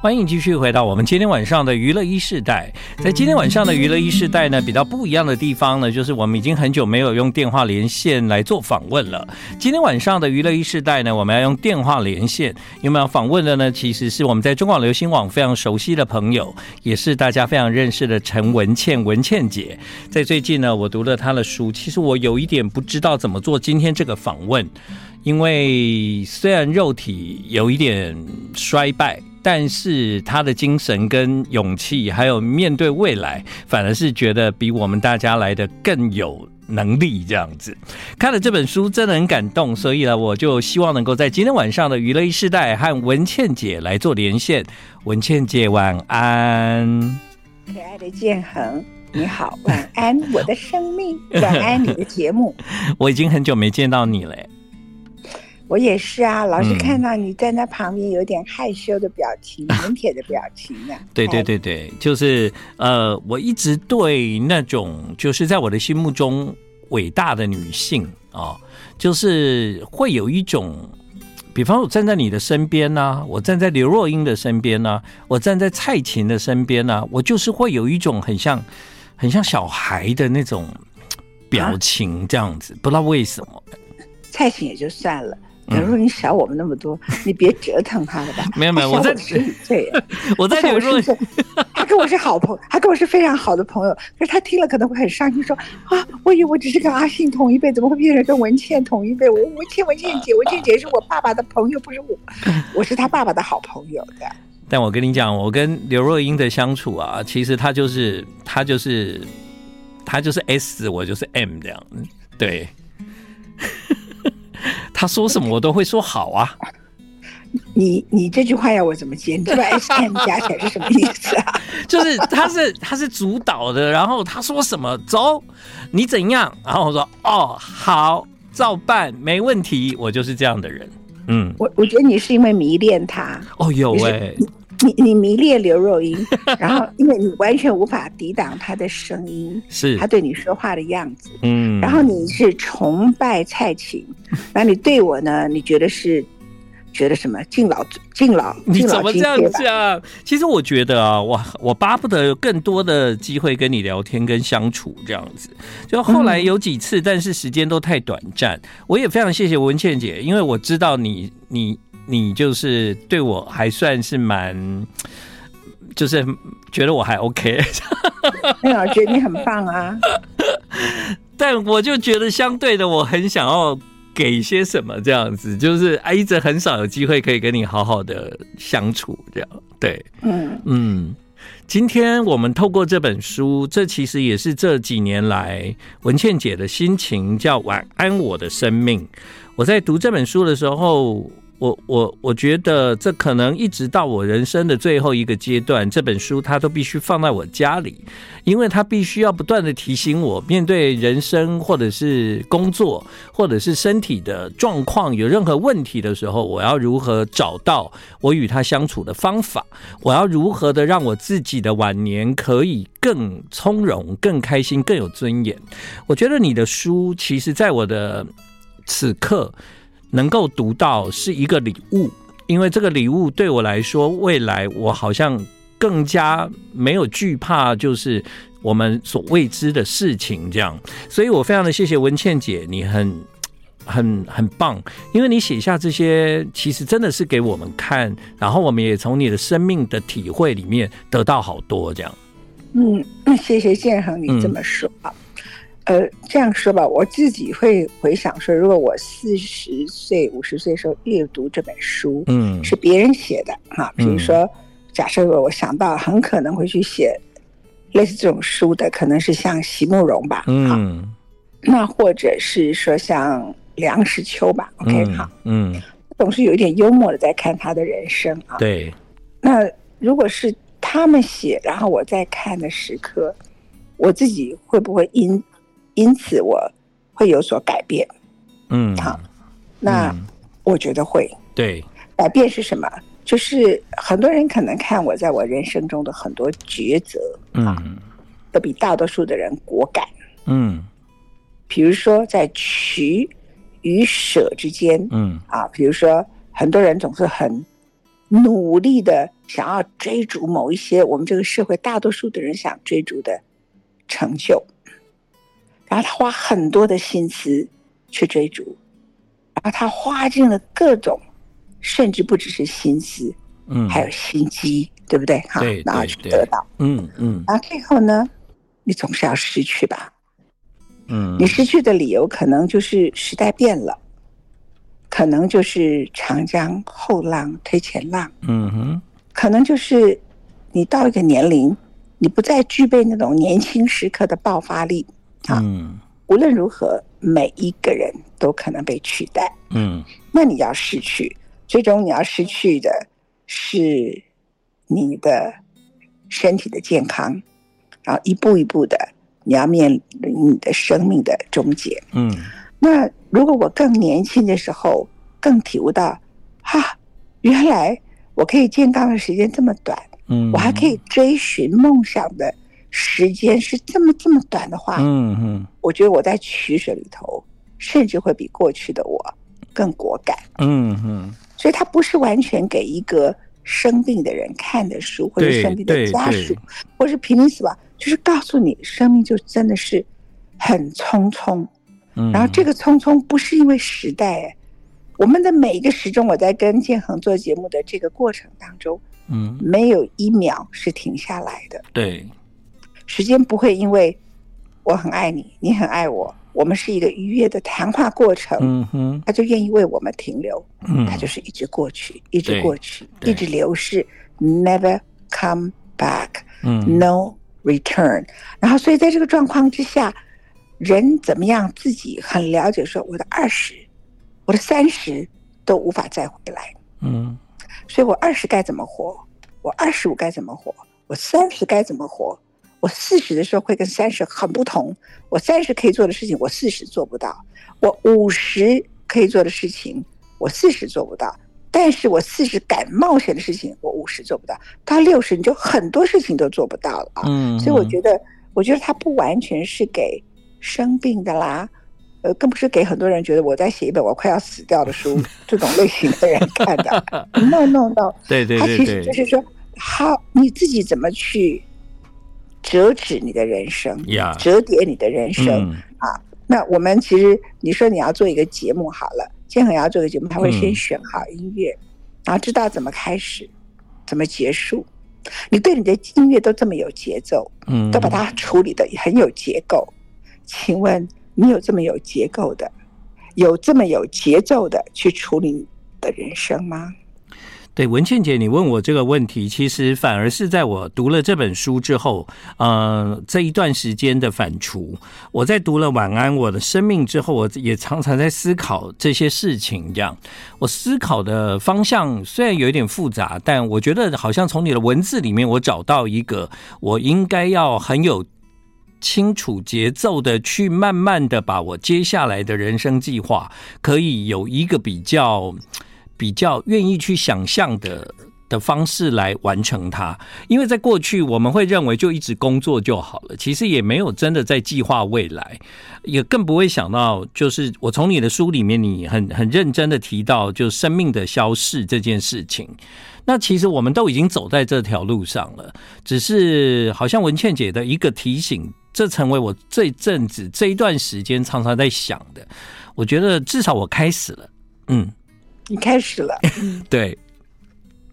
欢迎继续回到我们今天晚上的娱乐一世代。在今天晚上的娱乐一世代呢，比较不一样的地方呢，就是我们已经很久没有用电话连线来做访问了。今天晚上的娱乐一世代呢，我们要用电话连线。有没有访问的呢？其实是我们在中广流行网非常熟悉的朋友，也是大家非常认识的陈文倩文倩姐。在最近呢，我读了她的书，其实我有一点不知道怎么做今天这个访问，因为虽然肉体有一点衰败。但是他的精神跟勇气，还有面对未来，反而是觉得比我们大家来的更有能力。这样子，看了这本书真的很感动，所以呢，我就希望能够在今天晚上的娱乐一世代和文倩姐来做连线。文倩姐晚安，可爱的建恒，你好，晚安，我的生命，晚安，你的节目。我已经很久没见到你了。我也是啊，老是看到你在那旁边有点害羞的表情、腼、嗯、腆的表情 呢。对对对对，就是呃，我一直对那种就是在我的心目中伟大的女性啊、哦，就是会有一种，比方我站在你的身边呢、啊，我站在刘若英的身边呢、啊，我站在蔡琴的身边呢、啊，我就是会有一种很像很像小孩的那种表情，这样子，啊、不知道为什么。蔡琴也就算了。刘若英小我们那么多，你别折腾他了吧？没有没有，我在十几岁，我在刘若英，他跟我是好朋友，他跟我是非常好的朋友。可是他听了可能会很伤心，说啊，我以为我只是跟阿信同一辈，怎么会变成跟文倩同一辈？我文倩文倩姐，文倩姐是我爸爸的朋友，不是我，我是他爸爸的好朋友的。但我跟你讲，我跟刘若英的相处啊，其实他就是他就是他就是 S，我就是 M 这样，对。他说什么我都会说好啊！你你这句话要我怎么接？你知道 S M 加起来是什么意思啊？就是他是他是主导的，然后他说什么走，你怎样？然后我说哦好，照办，没问题。我就是这样的人。嗯，我我觉得你是因为迷恋他哦，有哎、欸。你你迷恋刘若英，然后因为你完全无法抵挡她的声音，是她对你说话的样子，嗯，然后你是崇拜蔡琴，那你对我呢？你觉得是觉得什么敬老敬老？你怎么这样讲？其实我觉得啊，我我巴不得有更多的机会跟你聊天跟相处这样子。就后来有几次，但是时间都太短暂。我也非常谢谢文倩姐，因为我知道你你。你就是对我还算是蛮，就是觉得我还 OK，没有觉得你很棒啊。但我就觉得相对的，我很想要给些什么这样子，就是啊，一直很少有机会可以跟你好好的相处这样。对，嗯嗯。今天我们透过这本书，这其实也是这几年来文倩姐的心情，叫晚安我的生命。我在读这本书的时候。我我我觉得这可能一直到我人生的最后一个阶段，这本书它都必须放在我家里，因为它必须要不断的提醒我，面对人生或者是工作或者是身体的状况有任何问题的时候，我要如何找到我与他相处的方法？我要如何的让我自己的晚年可以更从容、更开心、更有尊严？我觉得你的书，其实在我的此刻。能够读到是一个礼物，因为这个礼物对我来说，未来我好像更加没有惧怕，就是我们所未知的事情这样。所以我非常的谢谢文倩姐，你很很很棒，因为你写下这些，其实真的是给我们看，然后我们也从你的生命的体会里面得到好多这样。嗯，谢谢建恒，你这么说。嗯呃，这样说吧，我自己会回想说，如果我四十岁、五十岁的时候阅读这本书，嗯，是别人写的啊，比如说，假设我想到很可能会去写类似这种书的，可能是像席慕蓉吧，嗯，那或者是说像梁实秋吧，OK，好，嗯，总是有一点幽默的在看他的人生啊，对，那如果是他们写，然后我在看的时刻，我自己会不会因因此我会有所改变，嗯，好，那我觉得会。对，改变是什么？就是很多人可能看我在我人生中的很多抉择，嗯，都比大多数的人果敢，嗯，比如说在取与舍之间，嗯。啊，比如说很多人总是很努力的想要追逐某一些我们这个社会大多数的人想追逐的成就，然后他花很多的心思去追逐，然后他花尽了各种，甚至不只是心思，嗯，还有心机，对不对？哈，然后去得到，嗯嗯，然后最后呢，你总是要失去吧，嗯，你失去的理由可能就是时代变了。可能就是长江后浪推前浪，嗯哼，可能就是你到一个年龄，你不再具备那种年轻时刻的爆发力，啊，嗯，无论如何，每一个人都可能被取代，嗯，那你要失去，最终你要失去的是你的身体的健康，然后一步一步的你要面临你的生命的终结，嗯。那如果我更年轻的时候，更体悟到，哈、啊，原来我可以健康的时间这么短，嗯，我还可以追寻梦想的时间是这么这么短的话，嗯嗯，我觉得我在取舍里头，甚至会比过去的我更果敢，嗯嗯，所以它不是完全给一个生病的人看的书，或者生病的家属，或是平民死亡，就是告诉你，生命就真的是很匆匆。然后这个匆匆不是因为时代，我们的每一个时钟，我在跟建恒做节目的这个过程当中，嗯，没有一秒是停下来的。对，时间不会因为我很爱你，你很爱我，我们是一个愉悦的谈话过程，嗯哼，他就愿意为我们停留，嗯，他就是一直过去，一直过去，一直流逝，never come back，嗯，no return。然后，所以在这个状况之下。人怎么样？自己很了解，说我的二十，我的三十都无法再回来。嗯，所以我二十该怎么活？我二十五该怎么活？我三十该怎么活？我四十的时候会跟三十很不同。我三十可以做的事情，我四十做不到；我五十可以做的事情，我四十做不到。但是我四十敢冒险的事情，我五十做不到。到六十，你就很多事情都做不到了啊。嗯，所以我觉得，我觉得它不完全是给。生病的啦，呃，更不是给很多人觉得我在写一本我快要死掉的书 这种类型的人看的。no no no，对对对，他其实就是说，好，你自己怎么去折纸你的人生，yeah, 折叠你的人生、嗯、啊？那我们其实你说你要做一个节目好了，建恒要做一个节目，他会先选好音乐，嗯、然后知道怎么开始，怎么结束。你对你的音乐都这么有节奏，嗯，都把它处理的很有结构。请问你有这么有结构的，有这么有节奏的去处理你的人生吗？对，文倩姐，你问我这个问题，其实反而是在我读了这本书之后，呃，这一段时间的反刍。我在读了《晚安，我的生命》之后，我也常常在思考这些事情。这样，我思考的方向虽然有一点复杂，但我觉得好像从你的文字里面，我找到一个我应该要很有。清楚节奏的去慢慢的把我接下来的人生计划，可以有一个比较比较愿意去想象的的方式来完成它。因为在过去我们会认为就一直工作就好了，其实也没有真的在计划未来，也更不会想到就是我从你的书里面，你很很认真的提到就生命的消逝这件事情。那其实我们都已经走在这条路上了，只是好像文倩姐的一个提醒。这成为我这阵子这一段时间常常在想的，我觉得至少我开始了，嗯，你开始了，对，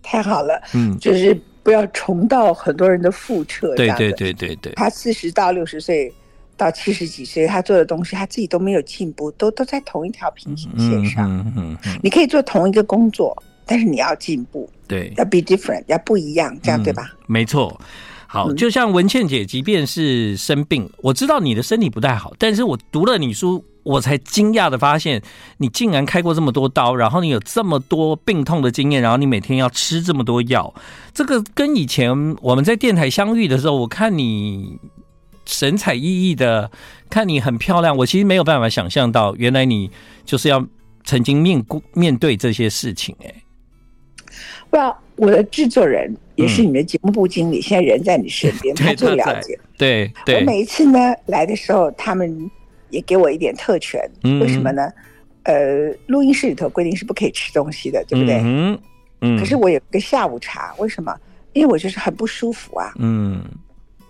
太好了，嗯，就是不要重蹈很多人的覆辙，对对对对对，他四十到六十岁到七十几岁，他做的东西他自己都没有进步，都都在同一条平行线上，嗯嗯嗯，你可以做同一个工作，但是你要进步，对，要 be different，要不一样，这样对吧？没错。好，就像文倩姐，即便是生病，我知道你的身体不太好，但是我读了你书，我才惊讶的发现，你竟然开过这么多刀，然后你有这么多病痛的经验，然后你每天要吃这么多药，这个跟以前我们在电台相遇的时候，我看你神采奕奕的，看你很漂亮，我其实没有办法想象到，原来你就是要曾经面过面对这些事情，哎，不要。我的制作人也是你的节目部经理，嗯、现在人在你身边，他最了解。对，对，我每一次呢来的时候，他们也给我一点特权。嗯、为什么呢？呃，录音室里头规定是不可以吃东西的，对不对？嗯，嗯，可是我有个下午茶，为什么？因为我就是很不舒服啊，嗯，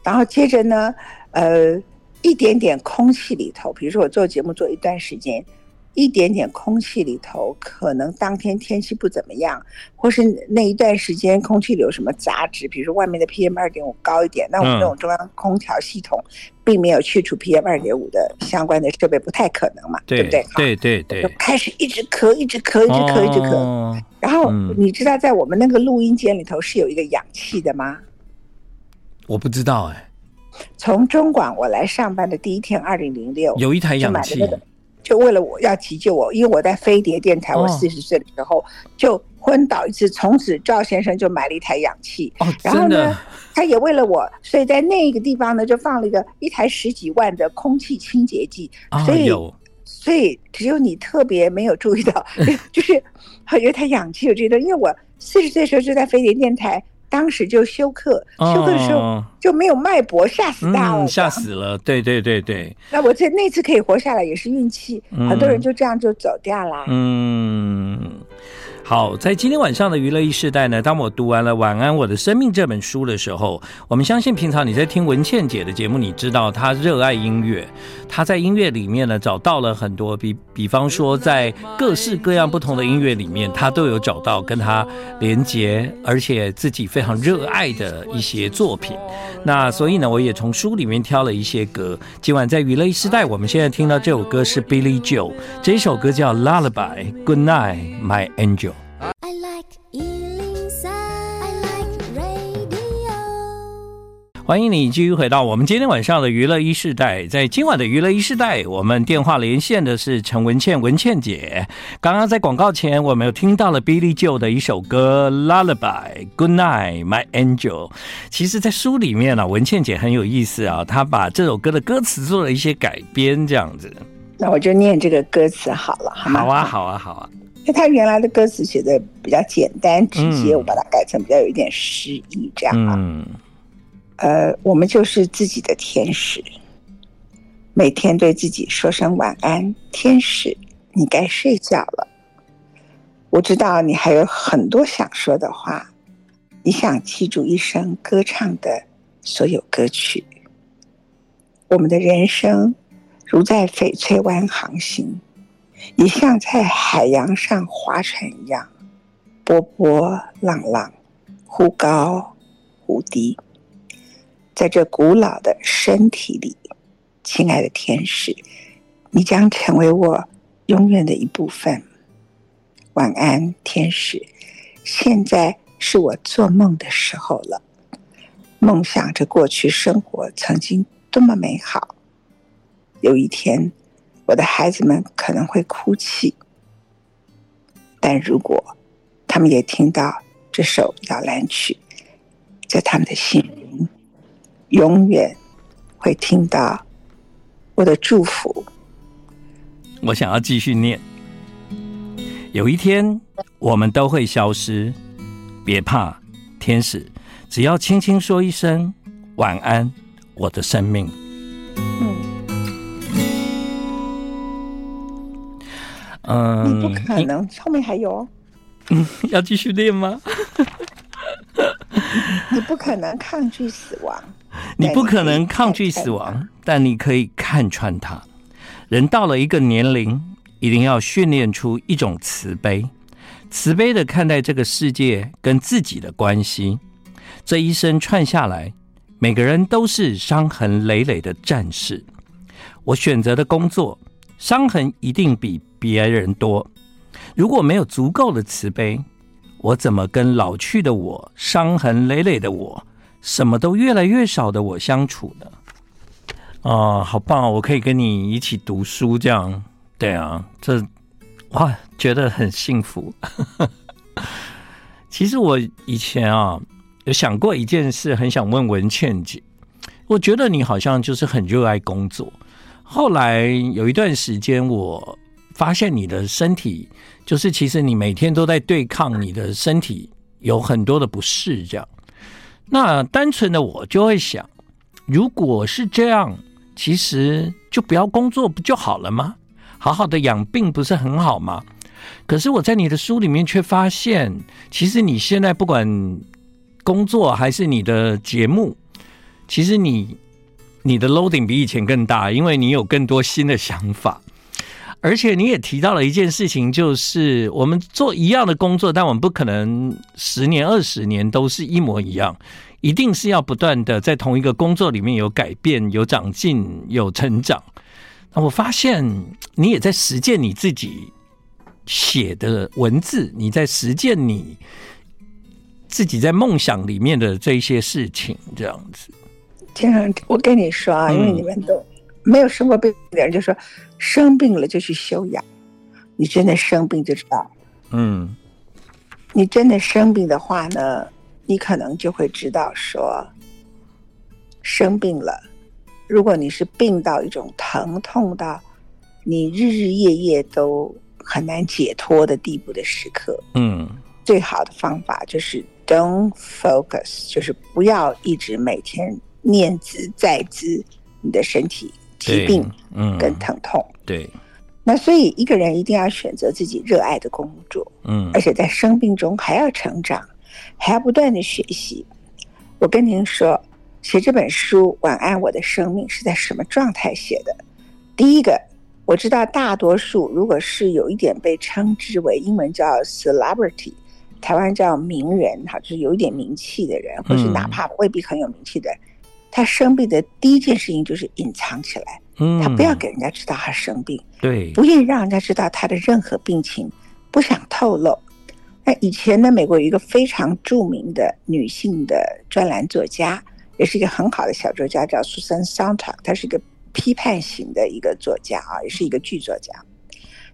然后接着呢，呃，一点点空气里头，比如说我做节目做一段时间。一点点空气里头，可能当天天气不怎么样，或是那一段时间空气里有什么杂质，比如说外面的 PM 二点五高一点，那我们这种中央空调系统并没有去除 PM 二点五的相关的设备，不太可能嘛，对，对不对？对对对，就开始一直咳，一直咳，一直咳，一直咳。哦、然后你知道，在我们那个录音间里头是有一个氧气的吗？我不知道哎。从中广我来上班的第一天，二零零六，有一台氧气。就为了我要急救我，因为我在飞碟电台，我四十岁的时候就昏倒一次，从此赵先生就买了一台氧气。哦，然后呢，他也为了我，所以在那个地方呢，就放了一个一台十几万的空气清洁剂。所以，所以只有你特别没有注意到，就是 有一台氧气有这个，因为我四十岁的时候就在飞碟电台。当时就休克，休克的时候就没有脉搏，吓死大了，吓死了。对对对对。那我这那次可以活下来也是运气，很多人就这样就走掉了。嗯。好，在今天晚上的娱乐一世代呢，当我读完了《晚安我的生命》这本书的时候，我们相信平常你在听文倩姐的节目，你知道她热爱音乐，她在音乐里面呢找到了很多，比比方说在 各式各样不同的音乐里面，她都有找到跟她连接，而且自己非常热爱的一些作品。那所以呢，我也从书里面挑了一些歌。今晚在娱乐一世代，我们现在听到这首歌是 Billy Joel，这一首歌叫《Lullaby》，Good Night My Angel。欢迎你继续回到我们今天晚上的娱乐一世代。在今晚的娱乐一世代，我们电话连线的是陈文倩，文倩姐。刚刚在广告前，我们有听到了 Billy Joel 的一首歌《Lullaby》，Good Night My Angel。其实，在书里面呢、啊，文倩姐很有意思啊，她把这首歌的歌词做了一些改编，这样子。那我就念这个歌词好了，好吗？好啊，好啊，好啊。因为他原来的歌词写的比较简单直接，嗯、我把它改成比较有一点诗意，这样啊。嗯呃，我们就是自己的天使，每天对自己说声晚安，天使，你该睡觉了。我知道你还有很多想说的话，你想记住一生歌唱的所有歌曲。我们的人生如在翡翠湾航行，也像在海洋上划船一样，波波浪浪，忽高忽低。在这古老的身体里，亲爱的天使，你将成为我永远的一部分。晚安，天使。现在是我做梦的时候了，梦想着过去生活曾经多么美好。有一天，我的孩子们可能会哭泣，但如果他们也听到这首摇篮曲，在他们的心灵。永远会听到我的祝福。我想要继续念。有一天，我们都会消失，别怕，天使，只要轻轻说一声晚安，我的生命。嗯，嗯，你不可能，后面还有。嗯，要继续念吗？你不可能抗拒死亡。你不可能抗拒死亡，但你可以看穿它。人到了一个年龄，一定要训练出一种慈悲，慈悲的看待这个世界跟自己的关系。这一生串下来，每个人都是伤痕累累的战士。我选择的工作，伤痕一定比别人多。如果没有足够的慈悲，我怎么跟老去的我、伤痕累累的我？什么都越来越少的我相处的，啊，好棒！我可以跟你一起读书，这样，对啊，这哇，觉得很幸福。其实我以前啊，有想过一件事，很想问文倩姐。我觉得你好像就是很热爱工作。后来有一段时间，我发现你的身体，就是其实你每天都在对抗你的身体，有很多的不适，这样。那单纯的我就会想，如果是这样，其实就不要工作不就好了吗？好好的养病不是很好吗？可是我在你的书里面却发现，其实你现在不管工作还是你的节目，其实你你的 loading 比以前更大，因为你有更多新的想法。而且你也提到了一件事情，就是我们做一样的工作，但我们不可能十年、二十年都是一模一样，一定是要不断的在同一个工作里面有改变、有长进、有成长。那我发现你也在实践你自己写的文字，你在实践你自己在梦想里面的这些事情，这样子。这样，我跟你说啊，因为你们都。没有生过病的人就说，生病了就去休养。你真的生病就知道，嗯，你真的生病的话呢，你可能就会知道说，生病了，如果你是病到一种疼痛到你日日夜夜都很难解脱的地步的时刻，嗯，最好的方法就是 don't focus，就是不要一直每天念兹在兹你的身体。疾病，嗯，跟疼痛，对，那所以一个人一定要选择自己热爱的工作，嗯，而且在生病中还要成长，还要不断的学习。我跟您说，写这本书《晚安，我的生命》是在什么状态写的？第一个，我知道大多数如果是有一点被称之为英文叫 celebrity，台湾叫名人，哈，就是有一点名气的人，或是哪怕未必很有名气的人。他生病的第一件事情就是隐藏起来，嗯，他不要给人家知道他生病，对，不愿意让人家知道他的任何病情，不想透露。那以前呢，美国有一个非常著名的女性的专栏作家，也是一个很好的小作家，叫 Susan Sontag，她是一个批判型的一个作家啊，也是一个剧作家。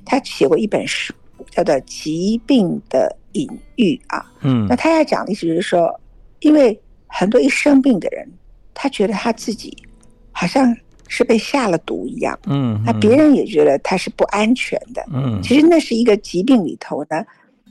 她写过一本书，叫做《疾病的隐喻》啊，嗯，那他要讲的意思就是说，因为很多一生病的人。他觉得他自己好像是被下了毒一样，嗯，那别人也觉得他是不安全的，嗯，其实那是一个疾病里头呢，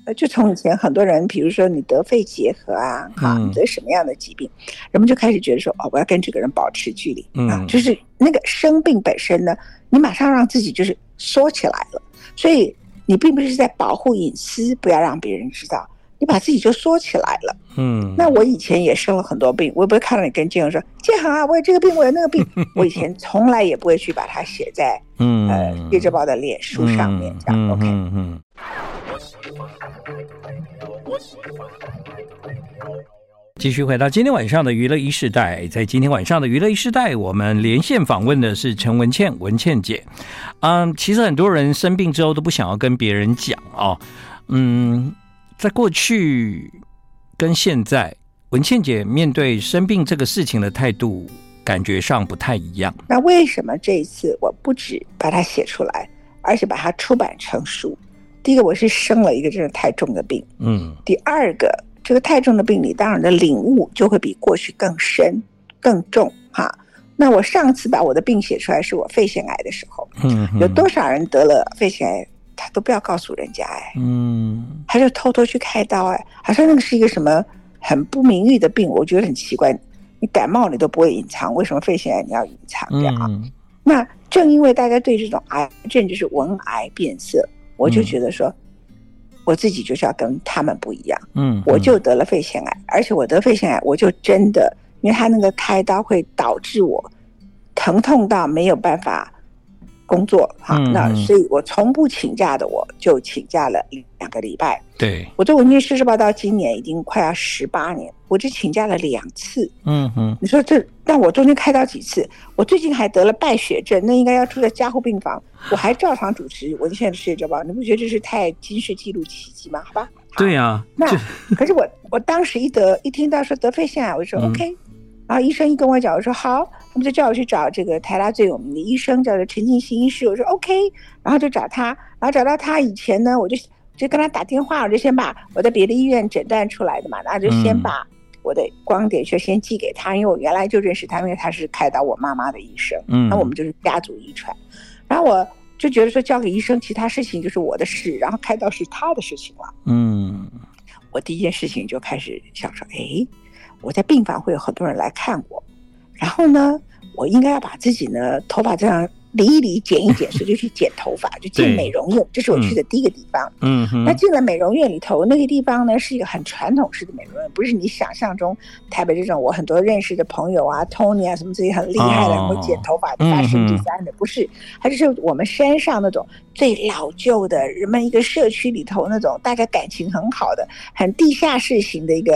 呃，就从以前很多人，比如说你得肺结核啊，哈，你得什么样的疾病，人们就开始觉得说，哦，我要跟这个人保持距离，啊，就是那个生病本身呢，你马上让自己就是缩起来了，所以你并不是在保护隐私，不要让别人知道。你把自己就缩起来了，嗯，那我以前也生了很多病，我也不会看到你跟建恒说建行啊，我有这个病，我有那个病，我以前从来也不会去把它写在嗯呃《叶志宝》的脸书上面，这样 OK。嗯，继续回到今天晚上的娱乐一世代，在今天晚上的娱乐一世代，我们连线访问的是陈文倩，文倩姐。嗯，其实很多人生病之后都不想要跟别人讲哦，嗯。在过去跟现在，文倩姐面对生病这个事情的态度，感觉上不太一样。那为什么这一次我不止把它写出来，而且把它出版成书？第一个，我是生了一个真的太重的病，嗯。第二个，这个太重的病，你当然的领悟就会比过去更深、更重哈。那我上次把我的病写出来，是我肺腺癌的时候，嗯，有多少人得了肺腺癌？他都不要告诉人家哎，嗯，他就偷偷去开刀哎，好像那个是一个什么很不名誉的病，我觉得很奇怪。你感冒你都不会隐藏，为什么肺腺癌你要隐藏这样？嗯、那正因为大家对这种癌症就是闻癌变色，我就觉得说，嗯、我自己就是要跟他们不一样。嗯，我就得了肺腺癌，而且我得肺腺癌，我就真的，因为他那个开刀会导致我疼痛到没有办法。工作哈，那所以我从不请假的，我就请假了两个礼拜。对，我做文茜世报到今年已经快要十八年，我只请假了两次。嗯哼，你说这，但我中间开刀几次？我最近还得了败血症，那应该要住在加护病房，我还照常主持文献的世界周报，你不觉得这是太惊世纪录奇迹吗？好吧，对呀，那 可是我我当时一得一听到说得肺腺癌，我就说 OK。然后医生一跟我讲，我说好，他们就叫我去找这个台大最有名的医生，叫做陈进兴医师。我说 OK，然后就找他，然后找到他以前呢，我就就跟他打电话，我就先把我在别的医院诊断出来的嘛，那就先把我的光碟就先寄给他，因为我原来就认识他，因为他是开导我妈妈的医生，嗯，那我们就是家族遗传。然后我就觉得说交给医生，其他事情就是我的事，然后开刀是他的事情了。嗯，我第一件事情就开始想说，哎。我在病房会有很多人来看我，然后呢，我应该要把自己呢头发这样理一理，剪一剪，所以就去剪头发，就进美容院。这是我去的第一个地方。嗯哼。那进了美容院里头，那个地方呢是一个很传统式的美容院，不是你想象中台北这种我很多认识的朋友啊，Tony 啊什么这些很厉害的，会剪头发、发型第三的，不是，它就是我们山上那种最老旧的人们一个社区里头那种大家感情很好的、很地下室型的一个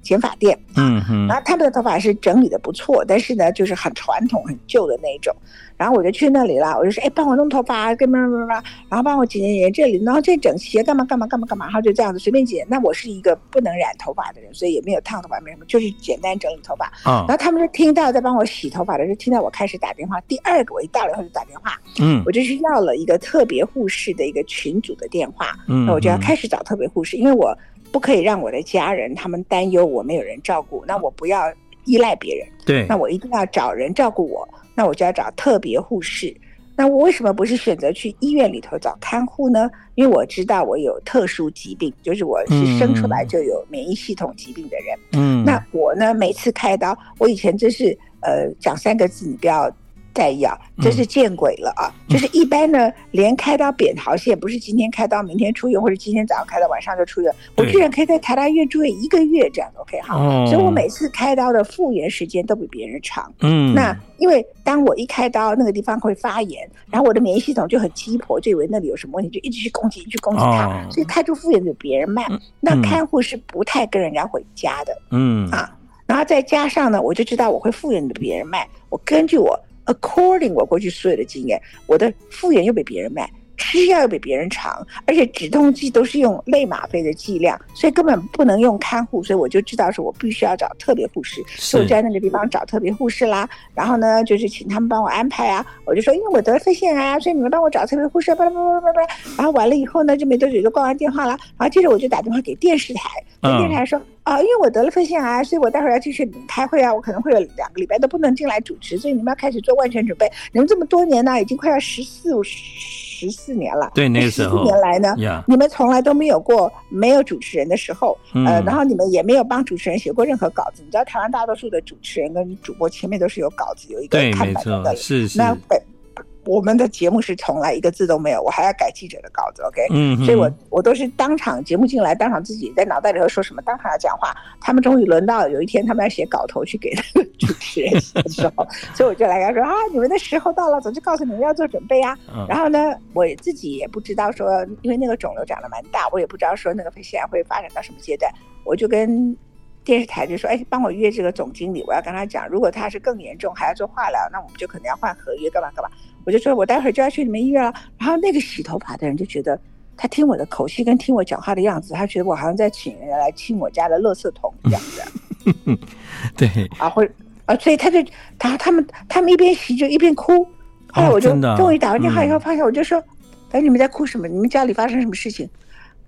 剪发店。嗯嗯。然后他们的头发是整理的不错，但是呢，就是很传统、很旧的那一种。然后我就去那里了，我就说，哎，帮我弄头发，干嘛干嘛，然后帮我剪剪剪这里，然后这整齐，干嘛干嘛干嘛干嘛，然后就这样子随便剪。那我是一个不能染头发的人，所以也没有烫头发，没什么，就是简单整理头发。啊。然后他们就听到在帮我洗头发的时候，听到我开始打电话。第二个我一到了以后就打电话，嗯，我就去要了一个特别护士的一个群组的电话，嗯，那我就要开始找特别护士，因为我不可以让我的家人他们担忧我没有人照顾，那我不要依赖别人，对，那我一定要找人照顾我，那我就要找特别护士。那我为什么不是选择去医院里头找看护呢？因为我知道我有特殊疾病，就是我是生出来就有免疫系统疾病的人。嗯，那我呢，每次开刀，我以前真是呃讲三个字，你不要。在要，真是见鬼了啊！嗯、就是一般呢，连开刀扁桃腺不是今天开刀，明天出院，或者今天早上开刀，晚上就出院。我居然可以在台大医院住院一个月，这样 OK 哈。哦、所以我每次开刀的复原时间都比别人长。嗯，那因为当我一开刀，那个地方会发炎，然后我的免疫系统就很鸡婆，就以为那里有什么问题，就一直去攻击，一直去攻击它，哦、所以开出复原比别人慢。嗯、那看护是不太跟人家回家的。嗯啊，然后再加上呢，我就知道我会复原的比别人慢。我根据我。According 我过去所有的经验，我的复原又被别人卖，吃药又比别人长，而且止痛剂都是用类吗啡的剂量，所以根本不能用看护，所以我就知道说我必须要找特别护士，所以我就在那个地方找特别护士啦。然后呢，就是请他们帮我安排啊，我就说因为我得了肺腺癌啊，所以你们帮我找特别护士，巴拉巴拉巴拉巴拉。然后完了以后呢，就没多久就挂完电话了，然后接着我就打电话给电视台，给电视台说。啊、哦，因为我得了肺腺癌，所以我待会儿要继续开会啊，我可能会有两个礼拜都不能进来主持，所以你们要开始做万全准备。你们这么多年呢，已经快要十四十四年了。对，那个时候。十四年来呢，Yeah. 你们从来都没有过没有主持人的时候，嗯、呃，然后你们也没有帮主持人写过任何稿子。你知道，台湾大多数的主持人跟主播前面都是有稿子，有一个看板的。对，是是。那我们的节目是从来一个字都没有，我还要改记者的稿子，OK？嗯哼，所以我我都是当场节目进来，当场自己在脑袋里头说什么，当场要讲话。他们终于轮到有一天，他们要写稿头去给主持人写的时候，所以我就来跟他说啊，你们的时候到了，早就告诉你们要做准备啊。嗯、然后呢，我自己也不知道说，因为那个肿瘤长得蛮大，我也不知道说那个肺腺癌会发展到什么阶段，我就跟。电视台就说：“哎，帮我约这个总经理，我要跟他讲，如果他是更严重，还要做化疗，那我们就可能要换合约，干嘛干嘛。”我就说：“我待会儿就要去你们医院了。”然后那个洗头发的人就觉得，他听我的口气跟听我讲话的样子，他觉得我好像在请人来清我家的垃圾桶一样的。对啊，会啊，所以他就他他们他们一边洗就一边哭。后来我就终于打完电话以后，发现我就说：“哎，你们在哭什么？你们家里发生什么事情？”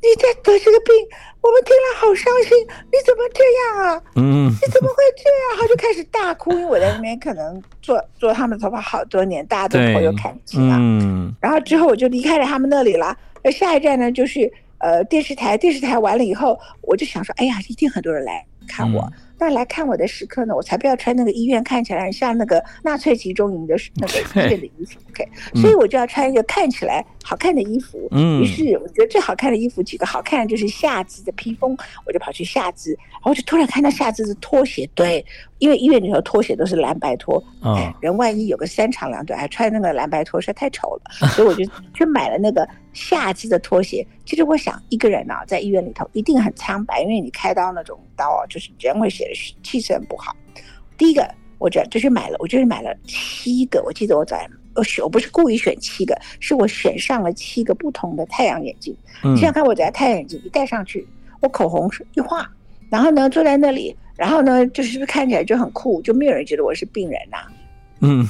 你在得这个病，我们听了好伤心。你怎么这样啊？嗯，你怎么会这样？他就开始大哭，因为我在那边可能做做他们的头发好多年，大家都颇有感情啊。嗯，然后之后我就离开了他们那里了。那下一站呢，就是呃电视台。电视台完了以后，我就想说，哎呀，一定很多人来看我。嗯那来看我的时刻呢，我才不要穿那个医院看起来很像那个纳粹集中营的那个医院的衣服，OK？所以我就要穿一个看起来好看的衣服。嗯，于是我觉得最好看的衣服几个好看的就是夏姿的披风，我就跑去夏姿，然后就突然看到夏姿的拖鞋，对，因为医院里头拖鞋都是蓝白拖，哎，人万一有个三长两短，还穿那个蓝白拖实在太丑了，所以我就 去买了那个夏姿的拖鞋。其实我想，一个人呢，在医院里头一定很苍白，因为你开刀那种刀啊，就是人会写的气色很不好。第一个，我这就是买了，我就是买了七个。我记得我在我选，我不是故意选七个，是我选上了七个不同的太阳眼镜。你想想看，我在太阳眼镜一戴上去，我口红一画，然后呢坐在那里，然后呢就是不是看起来就很酷，就没有人觉得我是病人呐、啊。嗯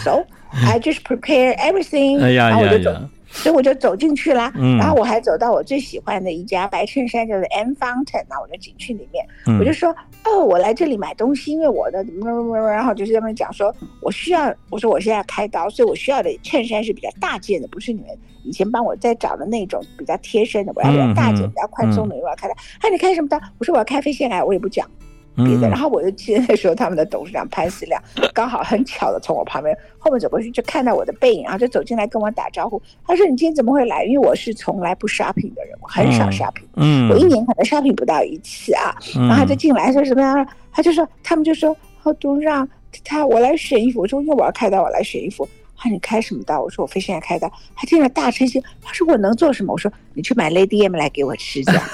，So I just prepare everything，哎呀，然后我就走。所以我就走进去啦，嗯、然后我还走到我最喜欢的一家白衬衫，叫做 M Fountain 啊，我的景区里面，嗯、我就说，哦，我来这里买东西，因为我的怎么怎么，然后就是他们讲说，我需要，我说我现在要开刀，所以我需要的衬衫是比较大件的，不是你们以前帮我在找的那种比较贴身的，我要比较大件、嗯、比较宽松的，我要开刀。哎，你开什么刀？我说我要开飞线癌，我也不讲。别的。然后我就记得那时候他们的董事长潘思亮 刚好很巧的从我旁边后面走过去，就看到我的背影，然后就走进来跟我打招呼。他说：“你今天怎么会来？”因为我是从来不 shopping 的人，我很少 shopping，嗯，我一年可能 shopping 不到一次啊。然后他就进来说什么样？他就说他们就说：“哦，董事长，他我来选衣服。”我说：“因为我要开刀，我来选衣服。”他说：“你开什么刀？”我说：“我非现在开刀。”他听了大吃一惊。他说：“我能做什么？”我说：“你去买 Lady M 来给我吃。”这样，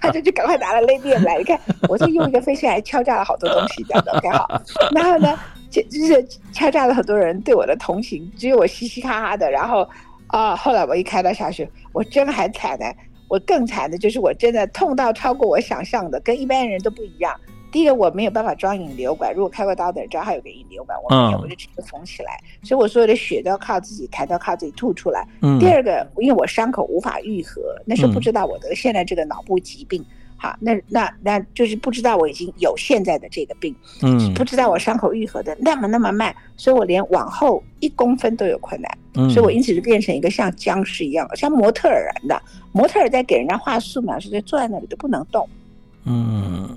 他就去赶快拿了 Lady M 来。你看，我就用一个飞线来敲诈了好多东西，这样的，OK 好。然后呢，就就是敲诈了很多人对我的同情，只有我嘻嘻哈哈的。然后啊，后来我一开刀下去，我真的还惨呢。我更惨的就是我真的痛到超过我想象的，跟一般人都不一样。第一个我没有办法装引流管，如果开过刀的人知道还有个引流管，我没有，我就直接缝起来，所以我所有的血都要靠自己抬，都要靠自己吐出来。嗯、第二个，因为我伤口无法愈合，那时候不知道我得现在这个脑部疾病，好，那那那就是不知道我已经有现在的这个病，嗯，不知道我伤口愈合的那么那么慢，所以我连往后一公分都有困难，嗯、所以我因此就变成一个像僵尸一样，像模特儿人的模特儿在给人家画素描时，就坐在那里都不能动，嗯。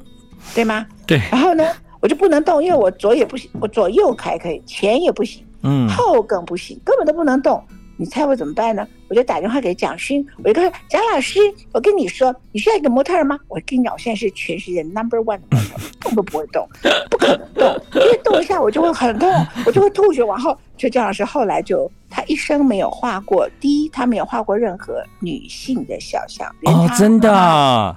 对吗？对。然后呢，我就不能动，因为我左也不行，我左右还可以，前也不行，嗯，后更不行，根本都不能动。你猜我怎么办呢？我就打电话给蒋勋，我就跟他说：“蒋老师，我跟你说，你需要一个模特儿吗？我跟你讲，我现在是全世界 number one 的模特，动都不会动，不可能动，因为动一下我就会很痛，我就会吐血。往后，就蒋老师后来就，他一生没有画过，第一，他没有画过任何女性的肖像。哦，真的。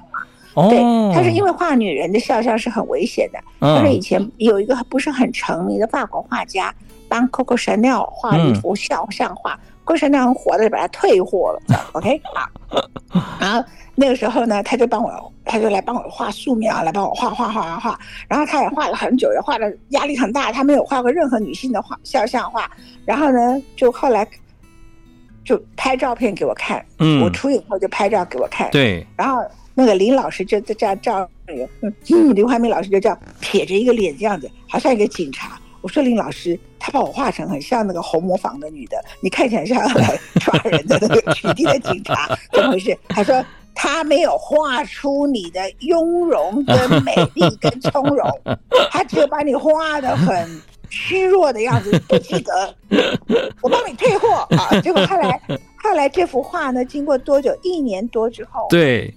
对，他是因为画女人的肖像是很危险的。他说以前有一个不是很成名的法国画家帮 Coco Chanel 画一幅肖像画，Coco Chanel 很火的就把它退货了。OK，好。然后那个时候呢，他就帮我，他就来帮我画素描，来帮我画画画画画。然后他也画了很久，也画的压力很大。他没有画过任何女性的画肖像画。然后呢，就后来就拍照片给我看。嗯，我出以后就拍照给我看。对，然后。那个林老师就在这样照那个，嗯，刘怀民老师就这样撇着一个脸这样子，好像一个警察。我说林老师，他把我画成很像那个红磨坊的女的，你看起来像来抓人的那个取缔的警察，怎么回事？他说他没有画出你的雍容跟美丽跟从容，他只有把你画的很虚弱的样子，不记得。我帮你退货啊！结果后来后来这幅画呢，经过多久？一年多之后，对。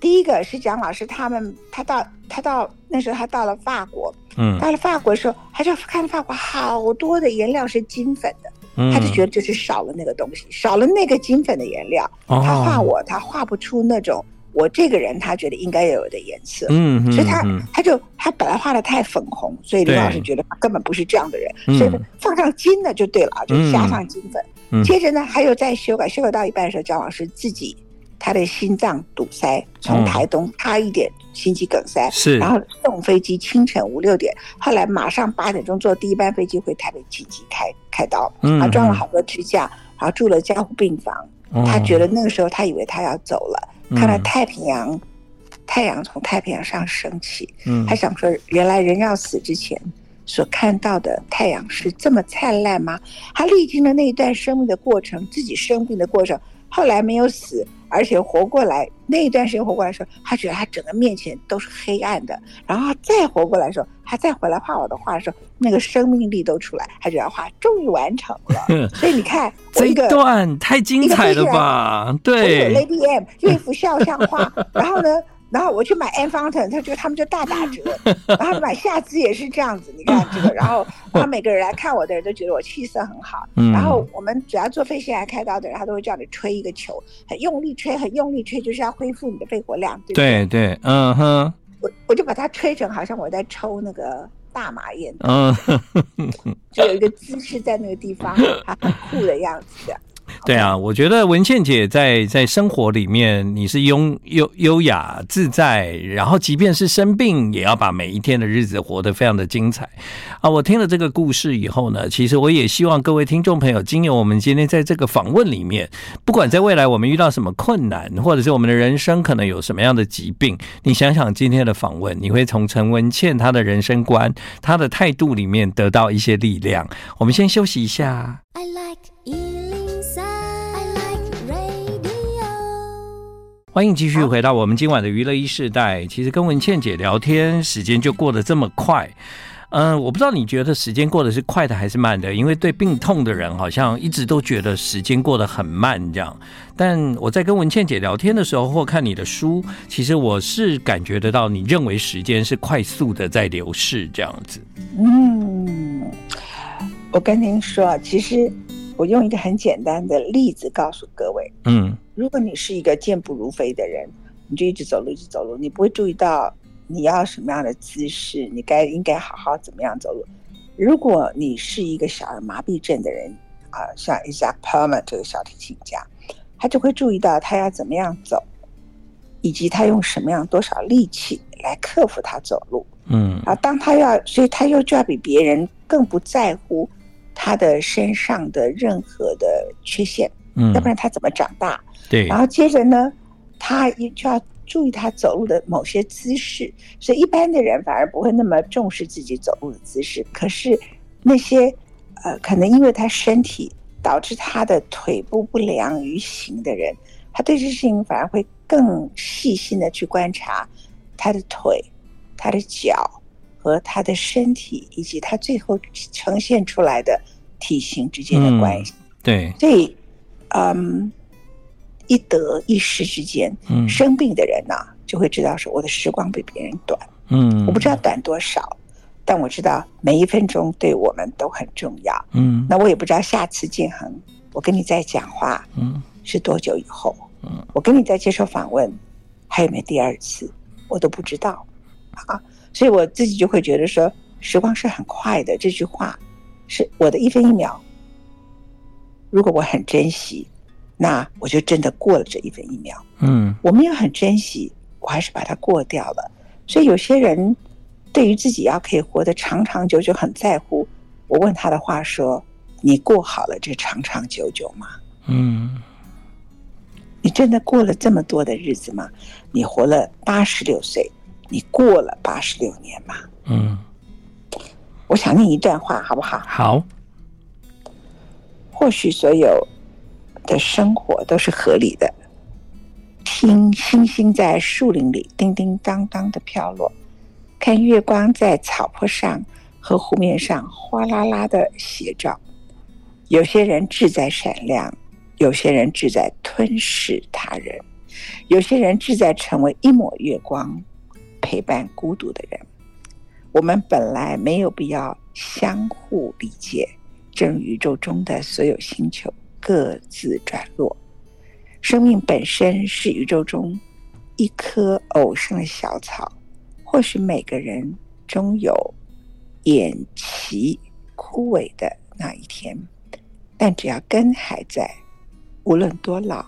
第一个是蒋老师他们，他到他到那时候他到了法国，嗯，到了法国的时候，他就看到法国好多的颜料是金粉的，嗯，他就觉得就是少了那个东西，少了那个金粉的颜料，哦，他画我他画不出那种我这个人他觉得应该有的颜色，嗯，嗯，所以他他就他本来画的太粉红，所以李老师觉得他根本不是这样的人，所以放上金的就对了，就加上金粉，嗯，接着呢还有再修改，修改到一半的时候，蒋老师自己。他的心脏堵塞，从台东差一点心肌梗塞，是，然后送飞机，清晨五六点，后来马上八点钟坐第一班飞机回台北紧急开开刀，他装了好多支架，然后住了加护病房。他觉得那个时候他以为他要走了，看到太平洋，太阳从太平洋上升起，他想说原来人要死之前所看到的太阳是这么灿烂吗？他历经了那一段生命的过程，自己生病的过程，后来没有死。而且活过来那一段时间活过来的时候，他觉得他整个面前都是黑暗的。然后他再活过来的时候，他再回来画我的画的时候，那个生命力都出来，他觉得画终于完成了。所以你看这一段太精彩了吧？对，Lady M 就一幅肖像画，然后呢？然后我去买 Anne Fountain，他觉得他们就大打折。然后买夏姿也是这样子，你看这个。然后，然后每个人来看我的人都觉得我气色很好。然后我们只要做肺腺癌开刀的人，他都会叫你吹一个球，很用力吹，很用力吹，就是要恢复你的肺活量。对对，对，嗯哼。我我就把它吹成好像我在抽那个大麻烟，嗯，就有一个姿势在那个地方，还很酷的样子。对啊，我觉得文倩姐在在生活里面，你是优优优雅自在，然后即便是生病，也要把每一天的日子活得非常的精彩啊！我听了这个故事以后呢，其实我也希望各位听众朋友，经由我们今天在这个访问里面，不管在未来我们遇到什么困难，或者是我们的人生可能有什么样的疾病，你想想今天的访问，你会从陈文倩她的人生观、她的态度里面得到一些力量。我们先休息一下。I like 欢迎继续回到我们今晚的娱乐一世代。其实跟文倩姐聊天，时间就过得这么快。嗯、呃，我不知道你觉得时间过得是快的还是慢的？因为对病痛的人，好像一直都觉得时间过得很慢这样。但我在跟文倩姐聊天的时候，或看你的书，其实我是感觉得到，你认为时间是快速的在流逝这样子。嗯，我跟您说，其实我用一个很简单的例子告诉各位。嗯，如果你是一个健步如飞的人，你就一直走路，一直走路，你不会注意到。你要什么样的姿势？你该应该好好怎么样走路？如果你是一个小儿麻痹症的人啊，像 Isaac Perlman 这个小提琴家，他就会注意到他要怎么样走，以及他用什么样多少力气来克服他走路。嗯，啊，当他要，所以他又就要比别人更不在乎他的身上的任何的缺陷，嗯，要不然他怎么长大？对，然后接着呢，他也就要。注意他走路的某些姿势，所以一般的人反而不会那么重视自己走路的姿势。可是那些呃，可能因为他身体导致他的腿部不良于行的人，他对这事情反而会更细心的去观察他的腿、他的脚和他的身体，以及他最后呈现出来的体型之间的关系。嗯、对，所以嗯。一得一失之间，生病的人呢、啊，就会知道说我的时光比别人短。嗯，我不知道短多少，但我知道每一分钟对我们都很重要。嗯，那我也不知道下次建恒，我跟你在讲话，嗯，是多久以后？嗯，我跟你在接受访问，还有没有第二次？我都不知道。啊，所以我自己就会觉得说，时光是很快的。这句话是我的一分一秒，如果我很珍惜。那我就真的过了这一分一秒。嗯，我没有很珍惜，我还是把它过掉了。所以有些人对于自己要可以活得长长久久很在乎。我问他的话说：“你过好了这长长久久吗？”嗯，你真的过了这么多的日子吗？你活了八十六岁，你过了八十六年嘛？嗯，我想念一段话，好不好？好。或许所有。的生活都是合理的。听星星在树林里叮叮当当的飘落，看月光在草坡上和湖面上哗啦啦的斜照。有些人志在闪亮，有些人志在吞噬他人，有些人志在成为一抹月光，陪伴孤独的人。我们本来没有必要相互理解，正如宇宙中的所有星球。各自转落，生命本身是宇宙中一棵偶生的小草。或许每个人终有偃旗枯萎的那一天，但只要根还在，无论多老，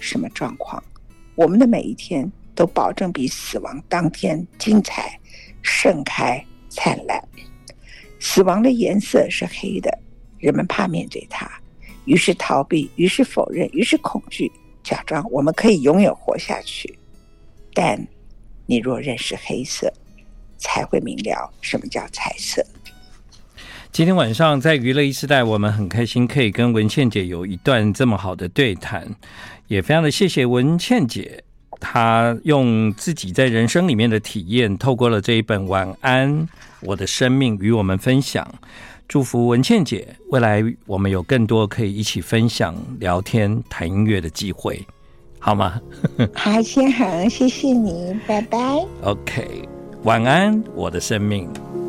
什么状况，我们的每一天都保证比死亡当天精彩、盛开、灿烂。死亡的颜色是黑的，人们怕面对它。于是逃避，于是否认，于是恐惧，假装我们可以永远活下去。但你若认识黑色，才会明了什么叫彩色。今天晚上在娱乐一时代，我们很开心可以跟文倩姐有一段这么好的对谈，也非常的谢谢文倩姐，她用自己在人生里面的体验，透过了这一本《晚安，我的生命》与我们分享。祝福文倩姐，未来我们有更多可以一起分享、聊天、谈音乐的机会，好吗？好，先恒，谢谢你，拜拜。OK，晚安，我的生命。